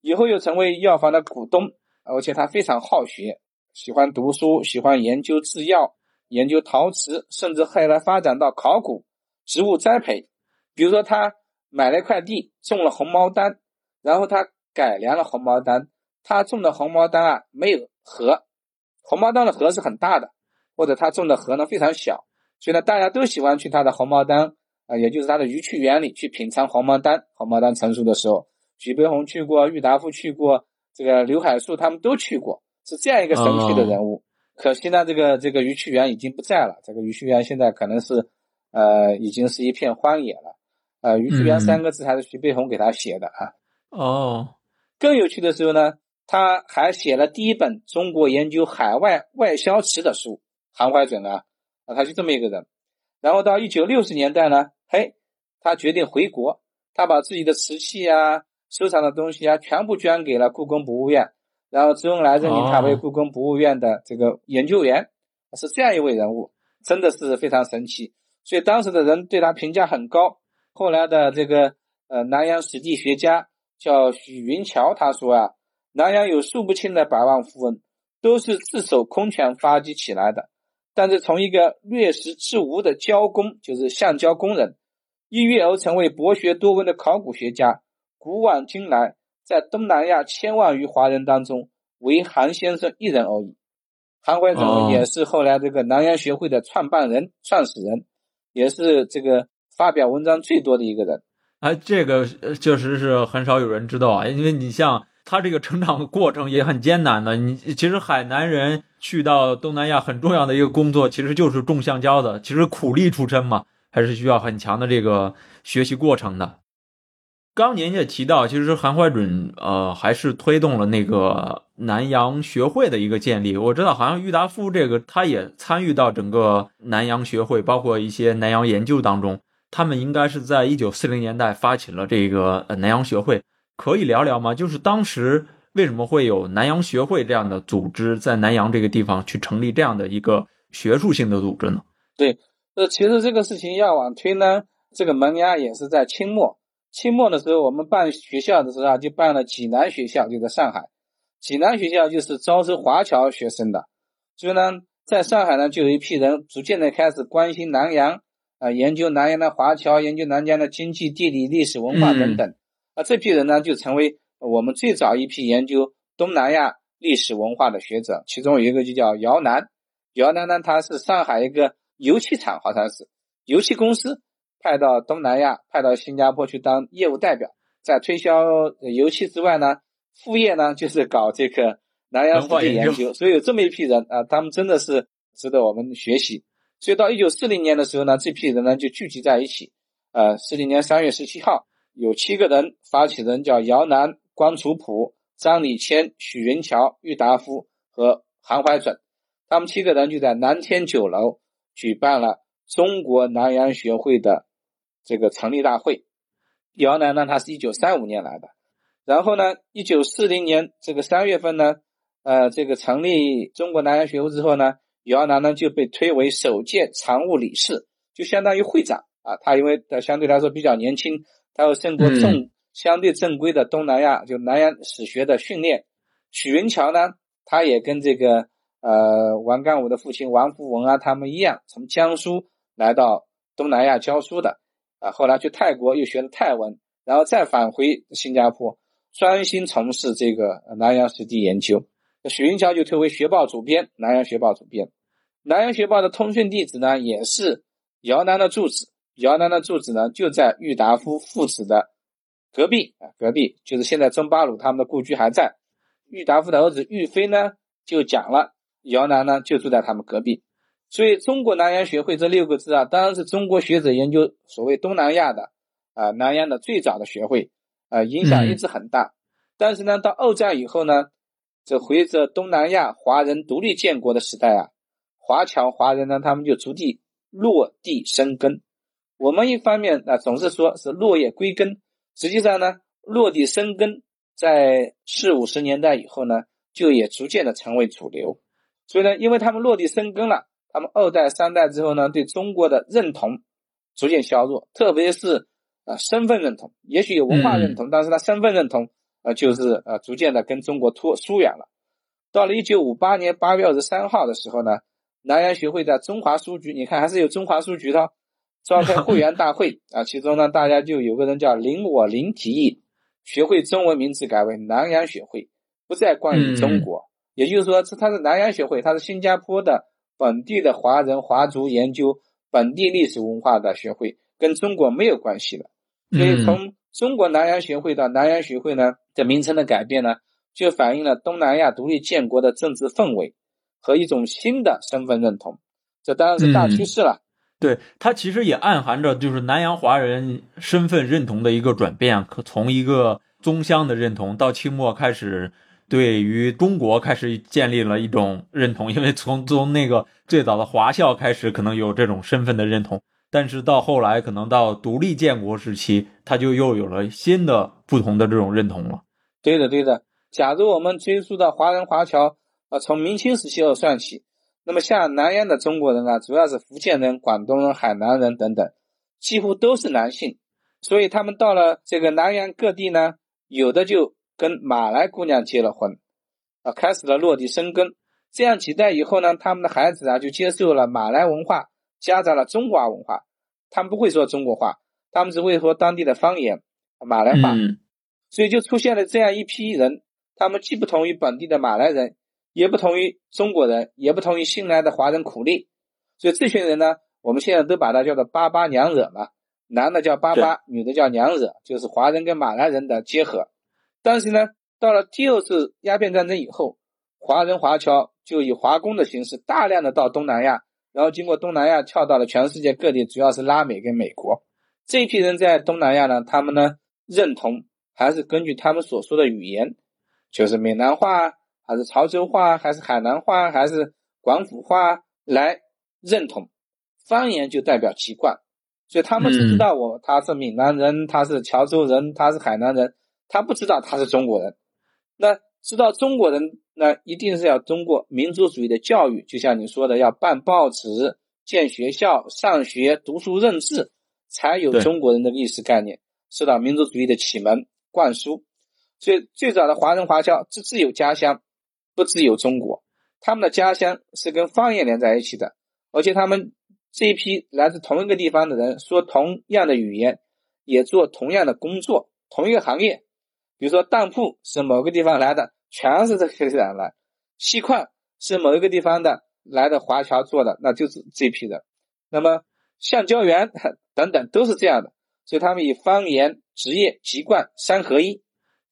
以后又成为药房的股东，而且他非常好学。喜欢读书，喜欢研究制药，研究陶瓷，甚至后来发展到考古、植物栽培。比如说，他买了一块地，种了红毛丹，然后他改良了红毛丹。他种的红毛丹啊，没有核，红毛丹的核是很大的，或者他种的核呢非常小，所以呢，大家都喜欢去他的红毛丹啊，也就是他的鱼趣园里去品尝红毛丹。红毛丹成熟的时候，徐悲鸿去过，郁达夫去过，这个刘海粟他们都去过。是这样一个神奇的人物，可惜呢，这个这个余趣园已经不在了。这个余趣园现在可能是，呃，已经是一片荒野了。呃，余趣园三个字还是徐悲鸿给他写的啊。哦，更有趣的时候呢，他还写了第一本中国研究海外外销瓷的书，韩怀准啊，啊，他就这么一个人。然后到一九六十年代呢，嘿，他决定回国，他把自己的瓷器啊、收藏的东西啊，全部捐给了故宫博物院。然后周恩来任命他为故宫博物院的这个研究员，是这样一位人物，真的是非常神奇。所以当时的人对他评价很高。后来的这个呃南洋史地学家叫许云桥，他说啊，南洋有数不清的百万富翁，都是自守空权发迹起来的。但是从一个略识之无的胶工，就是橡胶工人，一跃而成为博学多闻的考古学家，古往今来。在东南亚千万余华人当中，唯韩先生一人而已。韩怀忠也是后来这个南洋学会的创办人、创始人，也是这个发表文章最多的一个人。哎，这个确实是很少有人知道啊，因为你像他这个成长的过程也很艰难的。你其实海南人去到东南亚很重要的一个工作，其实就是种橡胶的。其实苦力出身嘛，还是需要很强的这个学习过程的。刚您也提到，其实韩怀准呃还是推动了那个南洋学会的一个建立。我知道好像郁达夫这个他也参与到整个南洋学会，包括一些南洋研究当中。他们应该是在一九四零年代发起了这个南洋学会，可以聊聊吗？就是当时为什么会有南洋学会这样的组织在南洋这个地方去成立这样的一个学术性的组织呢？对，呃，其实这个事情要往推呢，这个萌芽也是在清末。清末的时候，我们办学校的时候啊，就办了济南学校，就在上海。济南学校就是招收华侨学生的，所以呢，在上海呢，就有一批人逐渐的开始关心南洋啊，研究南洋的华侨，研究南洋的经济、地理、历史文化等等。啊，这批人呢，就成为我们最早一批研究东南亚历史文化的学者。其中有一个就叫姚南，姚南呢，他是上海一个油漆厂，好像是油漆公司。派到东南亚，派到新加坡去当业务代表，在推销油气之外呢，副业呢就是搞这个南洋史地研究。所以有这么一批人啊，他们真的是值得我们学习。所以到一九四零年的时候呢，这批人呢就聚集在一起。呃，四零年三月十七号，有七个人，发起人叫姚南、关楚普、张礼谦、许云桥、郁达夫和韩怀准，他们七个人就在南天酒楼举办了中国南洋学会的。这个成立大会，姚南呢，他是一九三五年来的，然后呢，一九四零年这个三月份呢，呃，这个成立中国南洋学会之后呢，姚南呢就被推为首届常务理事，就相当于会长啊。他因为他相对来说比较年轻，他又胜过正相对正规的东南亚就南洋史学的训练。许云桥呢，他也跟这个呃王干武的父亲王福文啊他们一样，从江苏来到东南亚教书的。啊，后来去泰国又学了泰文，然后再返回新加坡，专心从事这个南洋史地研究。许云桥就推为学报主编，南洋学报主编。南洋学报的通讯地址呢，也是姚南的住址。姚南的住址呢，就在郁达夫父子的隔壁啊，隔壁就是现在中巴鲁他们的故居还在。郁达夫的儿子郁飞呢，就讲了，姚南呢就住在他们隔壁。所以，中国南洋学会这六个字啊，当然是中国学者研究所谓东南亚的啊南洋的最早的学会啊，影响一直很大。但是呢，到二战以后呢，这随着东南亚华人独立建国的时代啊，华侨华人呢，他们就逐渐落地生根。我们一方面啊，总是说是落叶归根，实际上呢，落地生根在四五十年代以后呢，就也逐渐的成为主流。所以呢，因为他们落地生根了。他们二代三代之后呢，对中国的认同逐渐削弱，特别是啊身份认同，也许有文化认同，但是他身份认同啊就是呃逐渐的跟中国脱疏远了。到了一九五八年八月二十三号的时候呢，南洋学会在中华书局，你看还是有中华书局的，召开会员大会啊，其中呢大家就有个人叫林我林提议，学会中文名字改为南洋学会，不再关于中国，也就是说这他是南洋学会，他是新加坡的。本地的华人华族研究本地历史文化的学会，跟中国没有关系了。所以从中国南洋学会到南洋学会呢，的名称的改变呢，就反映了东南亚独立建国的政治氛围和一种新的身份认同。这当然是大趋势了。对它其实也暗含着就是南洋华人身份认同的一个转变，可从一个宗乡的认同到清末开始。对于中国开始建立了一种认同，因为从从那个最早的华校开始，可能有这种身份的认同，但是到后来，可能到独立建国时期，他就又有了新的不同的这种认同了。对的，对的。假如我们追溯到华人华侨啊，从明清时期后算起，那么像南洋的中国人啊，主要是福建人、广东人、海南人等等，几乎都是男性，所以他们到了这个南洋各地呢，有的就跟马来姑娘结了婚，啊，开始了落地生根。这样几代以后呢，他们的孩子啊就接受了马来文化，夹杂了中华文化，他们不会说中国话，他们只会说当地的方言马来话，所以就出现了这样一批人。他们既不同于本地的马来人，也不同于中国人，也不同于新来的华人苦力，所以这群人呢，我们现在都把它叫做“巴巴娘惹”嘛，男的叫巴巴，女的叫娘惹，就是华人跟马来人的结合。但是呢，到了第二次鸦片战争以后，华人华侨就以华工的形式大量的到东南亚，然后经过东南亚跳到了全世界各地，主要是拉美跟美国。这一批人在东南亚呢，他们呢认同还是根据他们所说的语言。就是闽南话，还是潮州话，还是海南话，还是广府话来认同方言，就代表籍贯，所以他们只知道我他是闽南人，他是潮州人，他是海南人，他不知道他是中国人。那知道中国人，那一定是要通过民族主义的教育，就像你说的，要办报纸、建学校、上学、读书认字，才有中国人的历史概念，受到民族主义的启蒙灌输。所以，最早的华人华侨只自有家乡，不自有中国。他们的家乡是跟方言连在一起的，而且他们这一批来自同一个地方的人，说同样的语言，也做同样的工作，同一个行业。比如说，当铺是某个地方来的，全是这些人来；锡矿是某一个地方的来的华侨做的，那就是这批人。那么，橡胶园 等等都是这样的。所以，他们以方言、职业、籍贯三合一。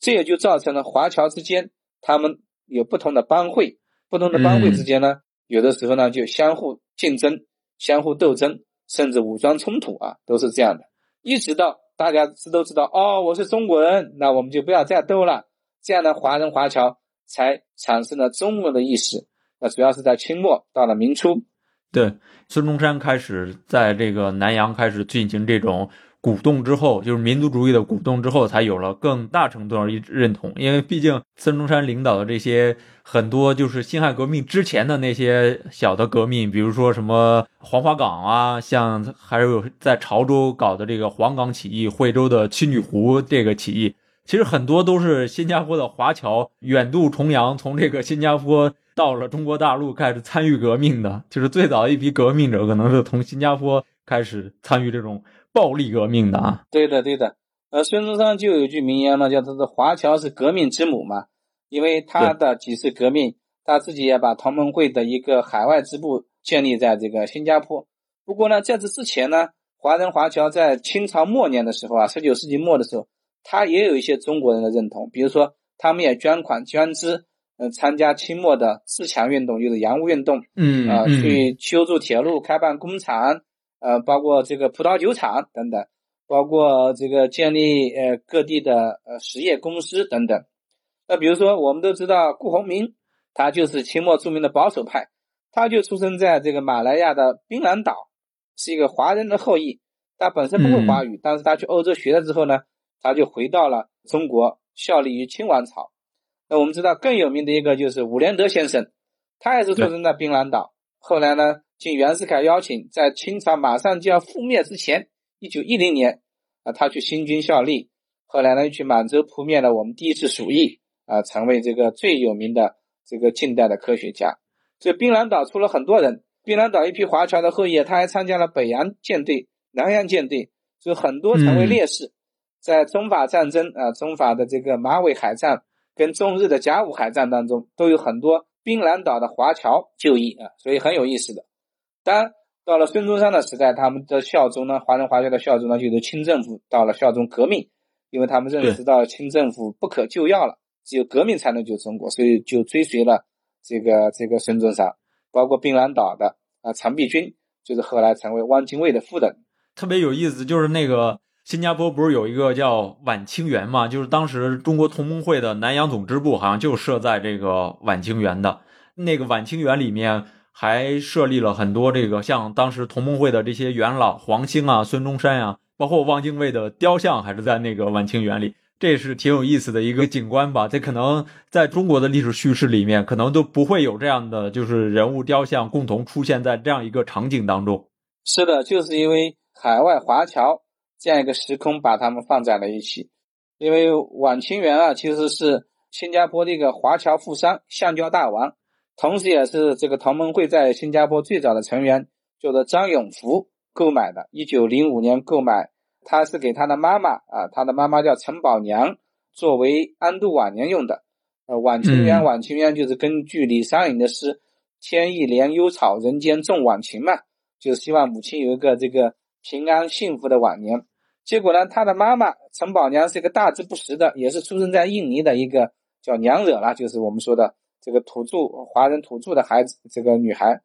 这也就造成了华侨之间，他们有不同的帮会，不同的帮会之间呢，有的时候呢就相互竞争、相互斗争，甚至武装冲突啊，都是这样的。一直到大家知都知道，哦，我是中国人，那我们就不要再斗了。这样的华人华侨才产生了中国的意识。那主要是在清末到了明初，对孙中山开始在这个南洋开始进行这种。鼓动之后，就是民族主义的鼓动之后，才有了更大程度上一认同。因为毕竟孙中山领导的这些很多，就是辛亥革命之前的那些小的革命，比如说什么黄花岗啊，像还有在潮州搞的这个黄冈起义、惠州的七女湖这个起义，其实很多都是新加坡的华侨远渡重洋，从这个新加坡到了中国大陆开始参与革命的。就是最早一批革命者，可能是从新加坡开始参与这种。暴力革命的啊，对的对的，呃，孙中山就有句名言嘛，叫做“华侨是革命之母”嘛，因为他的几次革命，他自己也把同盟会的一个海外支部建立在这个新加坡。不过呢，在这之前呢，华人华侨在清朝末年的时候啊，十九世纪末的时候，他也有一些中国人的认同，比如说他们也捐款捐资，嗯，参加清末的自强运动，就是洋务运动，嗯啊，去修筑铁路、开办工厂。呃，包括这个葡萄酒厂等等，包括这个建立呃各地的呃实业公司等等。那比如说，我们都知道顾鸿铭，他就是清末著名的保守派，他就出生在这个马来亚的槟榔岛，是一个华人的后裔。他本身不会华语，但是他去欧洲学了之后呢，他就回到了中国，效力于清王朝。那我们知道更有名的一个就是伍连德先生，他也是出生在槟榔岛，后来呢。经袁世凯邀请，在清朝马上就要覆灭之前，一九一零年，啊，他去新军效力。后来呢，又去满洲扑灭了我们第一次鼠疫，啊，成为这个最有名的这个近代的科学家。所以，槟榔岛出了很多人，槟榔岛一批华侨的后裔，他还参加了北洋舰队、南洋舰队，所以很多成为烈士。在中法战争啊，中法的这个马尾海战跟中日的甲午海战当中，都有很多槟榔岛的华侨就义啊，所以很有意思的。当到了孙中山的时代，他们的效忠呢，华人华侨的效忠呢，就是清政府到了效忠革命，因为他们认识到清政府不可救药了，只有革命才能救中国，所以就追随了这个这个孙中山。包括槟榔岛的啊，常碧君，就是后来成为汪精卫的夫人。特别有意思，就是那个新加坡不是有一个叫晚清园嘛？就是当时中国同盟会的南洋总支部好像就设在这个晚清园的。那个晚清园里面还设立了很多这个像当时同盟会的这些元老，黄兴啊、孙中山啊，包括汪精卫的雕像，还是在那个晚清园里。这是挺有意思的一个景观吧？这可能在中国的历史叙事里面，可能都不会有这样的，就是人物雕像共同出现在这样一个场景当中。是的，就是因为海外华侨这样一个时空把他们放在了一起。因为晚清园啊，其实是新加坡的一个华侨富商橡胶大王，同时也是这个同盟会在新加坡最早的成员，叫做张永福购买的。一九零五年购买。他是给他的妈妈啊，他的妈妈叫陈宝娘，作为安度晚年用的。呃，晚晴园，晚晴园就是根据李商隐的诗“天意怜幽草，人间重晚晴”嘛，就是希望母亲有一个这个平安幸福的晚年。结果呢，他的妈妈陈宝娘是一个大字不识的，也是出生在印尼的一个叫娘惹了，就是我们说的这个土著华人土著的孩子，这个女孩，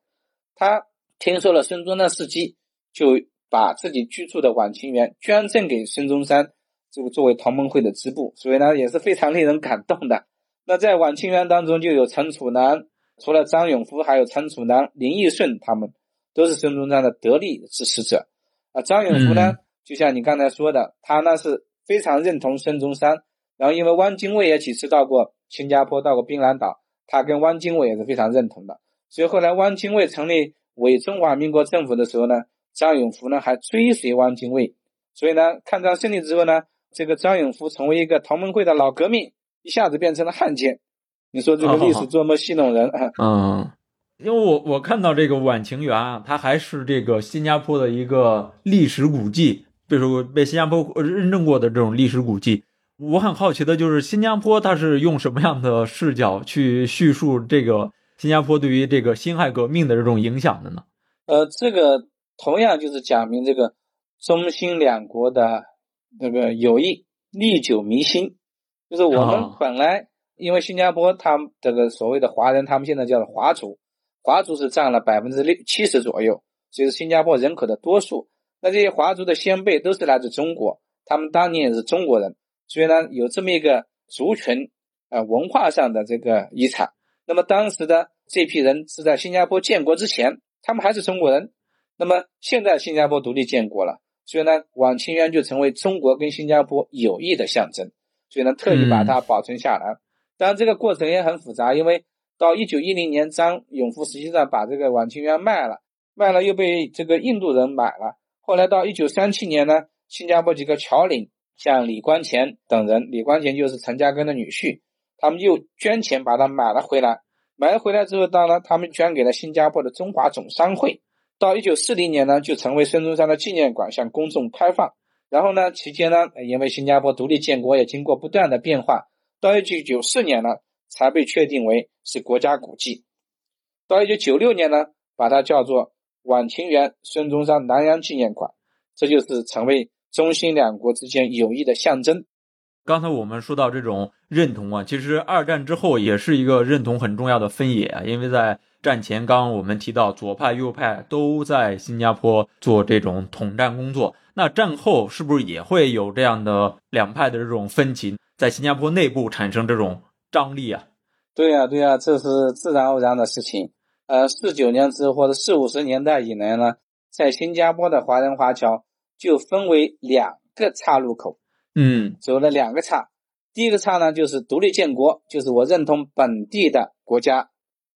她听说了孙中山事迹，就。把自己居住的晚清园捐赠给孙中山，这个作为同盟会的支部，所以呢也是非常 令人感动的。那在晚清园当中就有陈楚南，除了张永福，还有陈楚南、林义顺，他们都是孙中山的得力支持者。啊，张永福呢，就像你刚才说的，他呢是非常认同孙中山，然后因为汪精卫也几次到过新加坡，到过槟榔岛，他跟汪精卫也是非常认同的。所以后来汪精卫成立伪中华民国政府的时候呢。张永福呢还追随汪精卫，所以呢，抗战胜利之后呢，这个张永福成为一个同盟会的老革命，一下子变成了汉奸。你说这个历史多么戏弄人啊！嗯，因为我我看到这个晚晴园啊，它还是这个新加坡的一个历史古迹，比如说被新加坡认证过的这种历史古迹。我很好奇的就是新加坡它是用什么样的视角去叙述这个新加坡对于这个辛亥革命的这种影响的呢？呃，这个。同样就是讲明这个中新两国的那个友谊历久弥新，就是我们本来因为新加坡他们这个所谓的华人，他们现在叫做华族，华族是占了百分之六七十左右，所以是新加坡人口的多数。那这些华族的先辈都是来自中国，他们当年也是中国人，所以呢有这么一个族群呃文化上的这个遗产。那么当时的这批人是在新加坡建国之前，他们还是中国人。那么现在新加坡独立建国了，所以呢，晚清园就成为中国跟新加坡友谊的象征，所以呢，特意把它保存下来。当然，这个过程也很复杂，因为到一九一零年，张永福实际上把这个晚清园卖了，卖了又被这个印度人买了。后来到一九三七年呢，新加坡几个侨领，像李光前等人，李光前就是陈嘉庚的女婿，他们又捐钱把它买了回来。买了回来之后，当然他们捐给了新加坡的中华总商会。到一九四零年呢，就成为孙中山的纪念馆，向公众开放。然后呢，期间呢，因为新加坡独立建国也经过不断的变化，到一九九四年呢，才被确定为是国家古迹。到一九九六年呢，把它叫做晚清园孙中山南洋纪念馆，这就是成为中新两国之间友谊的象征。刚才我们说到这种认同啊，其实二战之后也是一个认同很重要的分野啊，因为在。战前，刚刚我们提到左派、右派都在新加坡做这种统战工作。那战后是不是也会有这样的两派的这种分歧，在新加坡内部产生这种张力啊？对呀，对呀，这是自然而然的事情。呃，四九年之后或者四五十年代以来呢，在新加坡的华人华侨就分为两个岔路口，嗯，走了两个岔。第一个岔呢，就是独立建国，就是我认同本地的国家。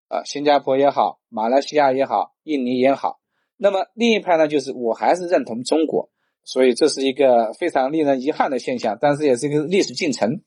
啊，新加坡也好，马来西亚也好，印尼也好，那么另一派呢，就是我还是认同中国，所以这是一个非常令人遗憾的现象，但是也是一个历史进程。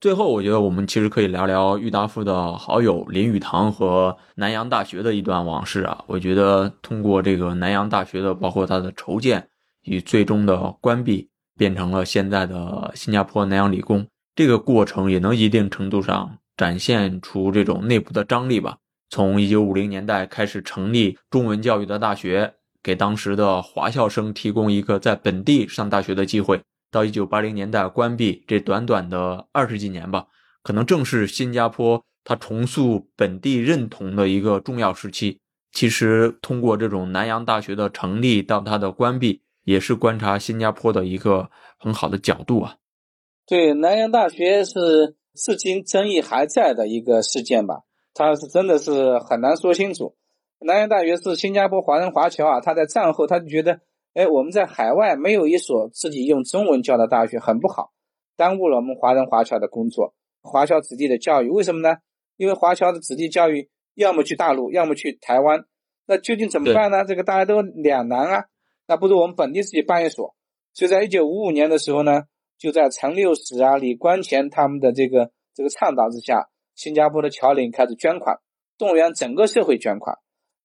最后，我觉得我们其实可以聊聊郁达夫的好友林语堂和南洋大学的一段往事啊。我觉得通过这个南洋大学的，包括他的筹建与最终的关闭，变成了现在的新加坡南洋理工，这个过程也能一定程度上。展现出这种内部的张力吧。从一九五零年代开始成立中文教育的大学，给当时的华校生提供一个在本地上大学的机会。到一九八零年代关闭，这短短的二十几年吧，可能正是新加坡它重塑本地认同的一个重要时期。其实，通过这种南洋大学的成立到它的关闭，也是观察新加坡的一个很好的角度啊。对，南洋大学是至今争议还在的一个事件吧？它是真的是很难说清楚。南洋大学是新加坡华人华侨啊，他在战后他就觉得，哎，我们在海外没有一所自己用中文教的大学很不好，耽误了我们华人华侨的工作，华侨子弟的教育。为什么呢？因为华侨的子弟教育要么去大陆，要么去台湾，那究竟怎么办呢？这个大家都两难啊。那不如我们本地自己办一所。所以在一九五五年的时候呢，就在陈六史啊、李光前他们的这个这个倡导之下，新加坡的侨领开始捐款，动员整个社会捐款。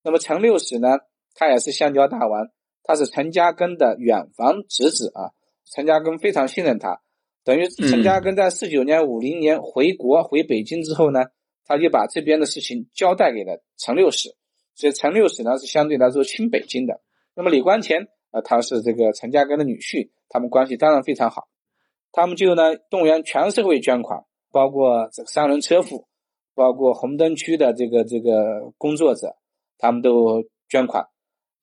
那么陈六史呢，他也是香蕉大王，他是陈嘉庚的远房侄子啊。陈嘉庚非常信任他，等于陈嘉庚在四九年、五零年回国回北京之后呢，他就把这边的事情交代给了陈六史，所以陈六史呢是相对来说亲北京的。那么李光前啊，他是这个陈嘉庚的女婿，他们关系当然非常好。他们就呢动员全社会捐款，包括这个三轮车夫，包括红灯区的这个这个工作者。他们都捐款，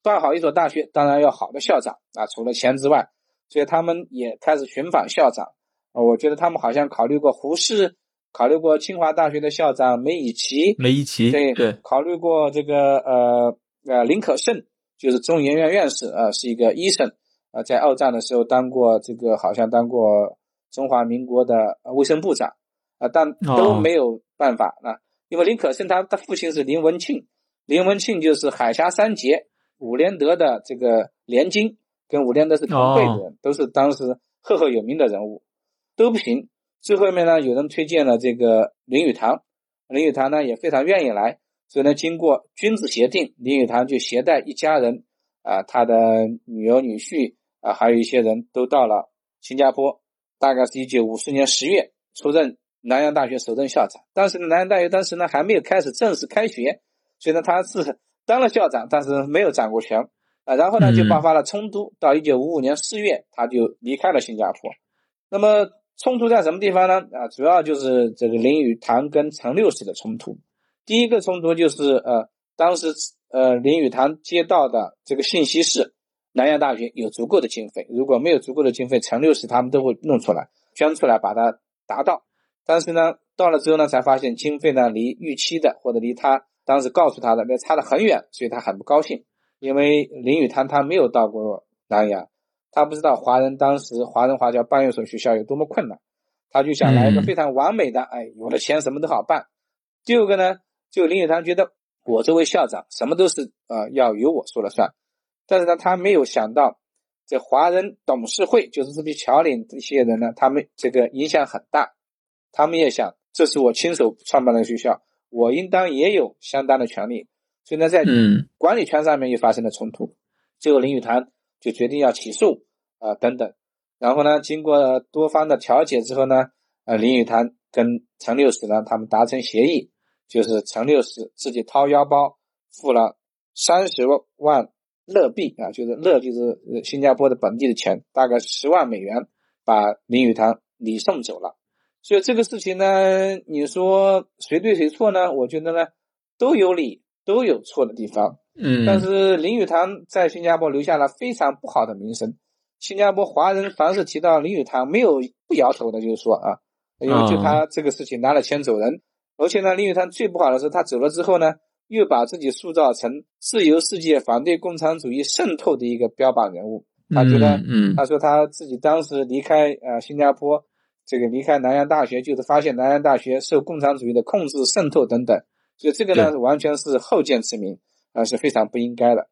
办好一所大学，当然要好的校长啊。除了钱之外，所以他们也开始寻访校长。啊，我觉得他们好像考虑过胡适，考虑过清华大学的校长梅贻琦，梅贻琦对对，考虑过这个呃呃林可胜，就是中研院院士啊，是一个医生啊，在二战的时候当过这个好像当过中华民国的卫生部长啊，但都没有办法啊，因为林可胜他的父亲是林文庆。林文庆就是海峡三杰伍连德的这个连襟，跟伍连德是同辈的人，都是当时赫赫有名的人物，都不行。最后面呢，有人推荐了这个林语堂，林语堂呢也非常愿意来，所以呢，经过君子协定，林语堂就携带一家人啊，他的女儿女婿啊，还有一些人都到了新加坡，大概是一九五四年十月出任南洋大学首任校长。当时南洋大学当时呢还没有开始正式开学。所以呢，他是当了校长，但是没有掌过权啊。然后呢，就爆发了冲突。到一九五五年四月，他就离开了新加坡。那么冲突在什么地方呢？啊，主要就是这个林语堂跟陈六史的冲突。第一个冲突就是呃，当时呃林语堂接到的这个信息是南洋大学有足够的经费，如果没有足够的经费，陈六史他们都会弄出来捐出来把它达到。但是呢，到了之后呢，才发现经费呢离预期的或者离他。当时告诉他的那差得很远，所以他很不高兴。因为林语堂他没有到过南洋，他不知道华人当时华人华侨办一所学校有多么困难，他就想来一个非常完美的，哎，有了钱什么都好办。第二个呢，就林语堂觉得我作为校长，什么都是呃要由我说了算。但是呢，他没有想到这华人董事会就是这批侨领这些人呢，他们这个影响很大，他们也想这是我亲手创办的学校。我应当也有相当的权利，所以呢，在管理权上面又发生了冲突，最后林语堂就决定要起诉啊等等，然后呢，经过多方的调解之后呢，呃，林语堂跟陈六史呢，他们达成协议，就是陈六史自己掏腰包付了三十万乐币啊，就是乐就是新加坡的本地的钱，大概十万美元，把林语堂礼送走了。所以这个事情呢，你说谁对谁错呢？我觉得呢，都有理，都有错的地方。嗯，但是林语堂在新加坡留下了非常不好的名声。新加坡华人凡是提到林语堂，没有不摇头的，就是说啊，因为就他这个事情拿了钱走人，而且呢，林语堂最不好的是他走了之后呢，又把自己塑造成自由世界、反对共产主义渗透的一个标榜人物。他觉得，嗯，他说他自己当时离开呃新加坡。这个离开南洋大学，就是发现南洋大学受共产主义的控制、渗透等等，所以这个呢完全是后见之明啊，是非常不应该的。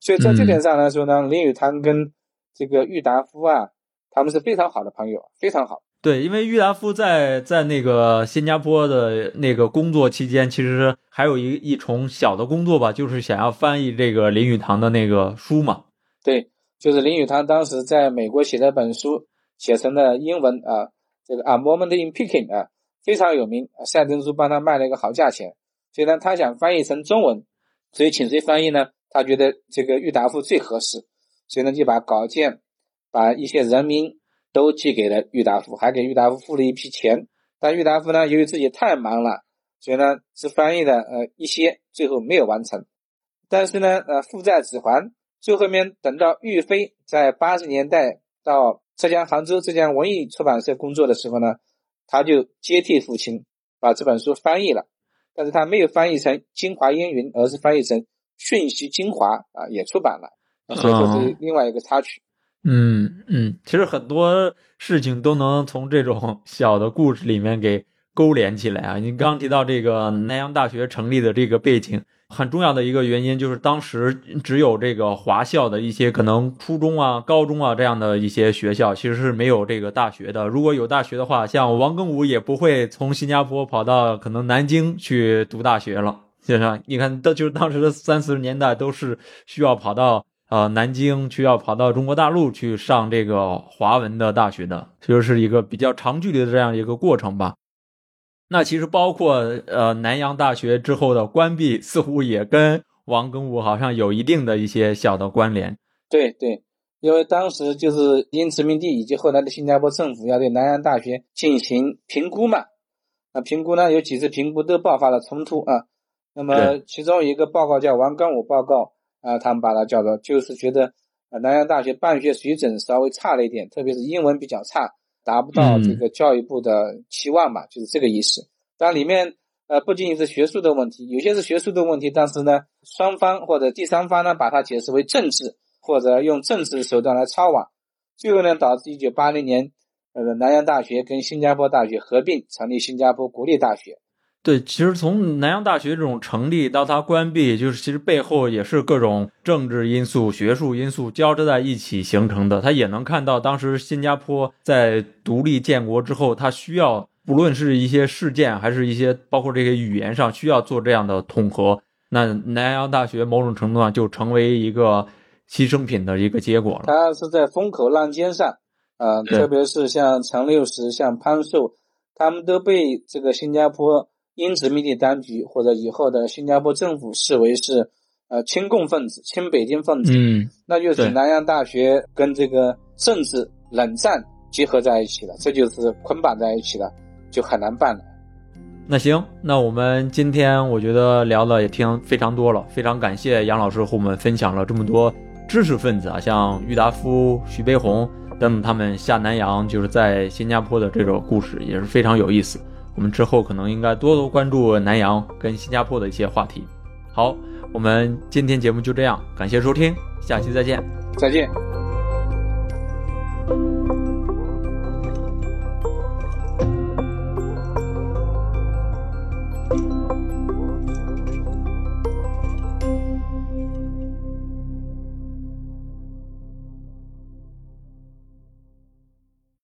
所以在这点上来说呢，林语堂跟这个郁达夫啊，他们是非常好的朋友，非常好。对，因为郁达夫在在那个新加坡的那个工作期间，其实还有一一重小的工作吧，就是想要翻译这个林语堂的那个书嘛。对，就是林语堂当时在美国写了本书，写成了英文啊。这个啊，moment in picking 啊，非常有名。赛珍珠帮他卖了一个好价钱，所以呢，他想翻译成中文，所以请谁翻译呢？他觉得这个郁达夫最合适，所以呢，就把稿件、把一些人名都寄给了郁达夫，还给郁达夫付了一批钱。但郁达夫呢，由于自己太忙了，所以呢，只翻译了呃一些，最后没有完成。但是呢，呃，负债子还，最后面等到玉飞在八十年代到浙江杭州浙江文艺出版社工作的时候呢，他就接替父亲把这本书翻译了，但是他没有翻译成《精华烟云》，而是翻译成《讯息精华》啊，也出版了。所以这是另外一个插曲。嗯嗯，其实很多事情都能从这种 小的故事里面给勾连起来啊。你刚提到这个南洋大学成立的这个背景。很重要的一个原因就是当时只有这个华校的一些可能初中啊、高中啊这样的一些学校，其实是没有这个大学的。如果有大学的话，像王庚武也不会从新加坡跑到可能南京去读大学了，先生。你看，都就是当时的三四十年代都是需要跑到呃南京，去要跑到中国大陆去上这个华文的大学的，其实是一个比较长距离的这样一个过程吧。那其实包括呃南洋大学之后的关闭，似乎也跟王庚武好像有一定的一些小的关联。对对，因为当时就是英殖民地以及后来的新加坡政府要对南洋大学进行评估嘛，那评估呢有几次评估都爆发了冲突啊。那么其中一个报告叫王庚武报告啊，他们把它叫做就是觉得南洋大学办学水准稍微差了一点，特别是英文比较差。达不到这个教育部的期望嘛，就是这个意思。但里面呃不仅仅是学术的问题，有些是学术的问题，但是呢，双方或者第三方呢把它解释为政治，或者用政治手段来抄网，最后呢导致一九八零年呃南洋大学跟新加坡大学合并，成立新加坡国立大学。对，其实从南洋大学这种成立到它关闭，就是其实背后也是各种政治因素、学术因素交织在一起形成的。它也能看到，当时新加坡在独立建国之后，它需要不论是一些事件，还是一些包括这些语言上需要做这样的统合。那南洋大学某种程度上就成为一个牺牲品的一个结果了。它是在风口浪尖上，呃，特别是像陈六十、像潘寿，他们都被这个新加坡。英殖民地当局或者以后的新加坡政府视为是呃亲共分子、亲北京分子，嗯，那就是南洋大学跟这个政治冷战结合在一起了，这就是捆绑在一起了，就很难办了。那行，那我们今天我觉得聊的也听非常多了，非常感谢杨老师和我们分享了这么多知识分子啊，像郁达夫、徐悲鸿等等他们下南洋就是在新加坡的这个故事也是非常有意思。我们之后可能应该多多关注南洋跟新加坡的一些话题。好，我们今天节目就这样，感谢收听，下期再见，再见。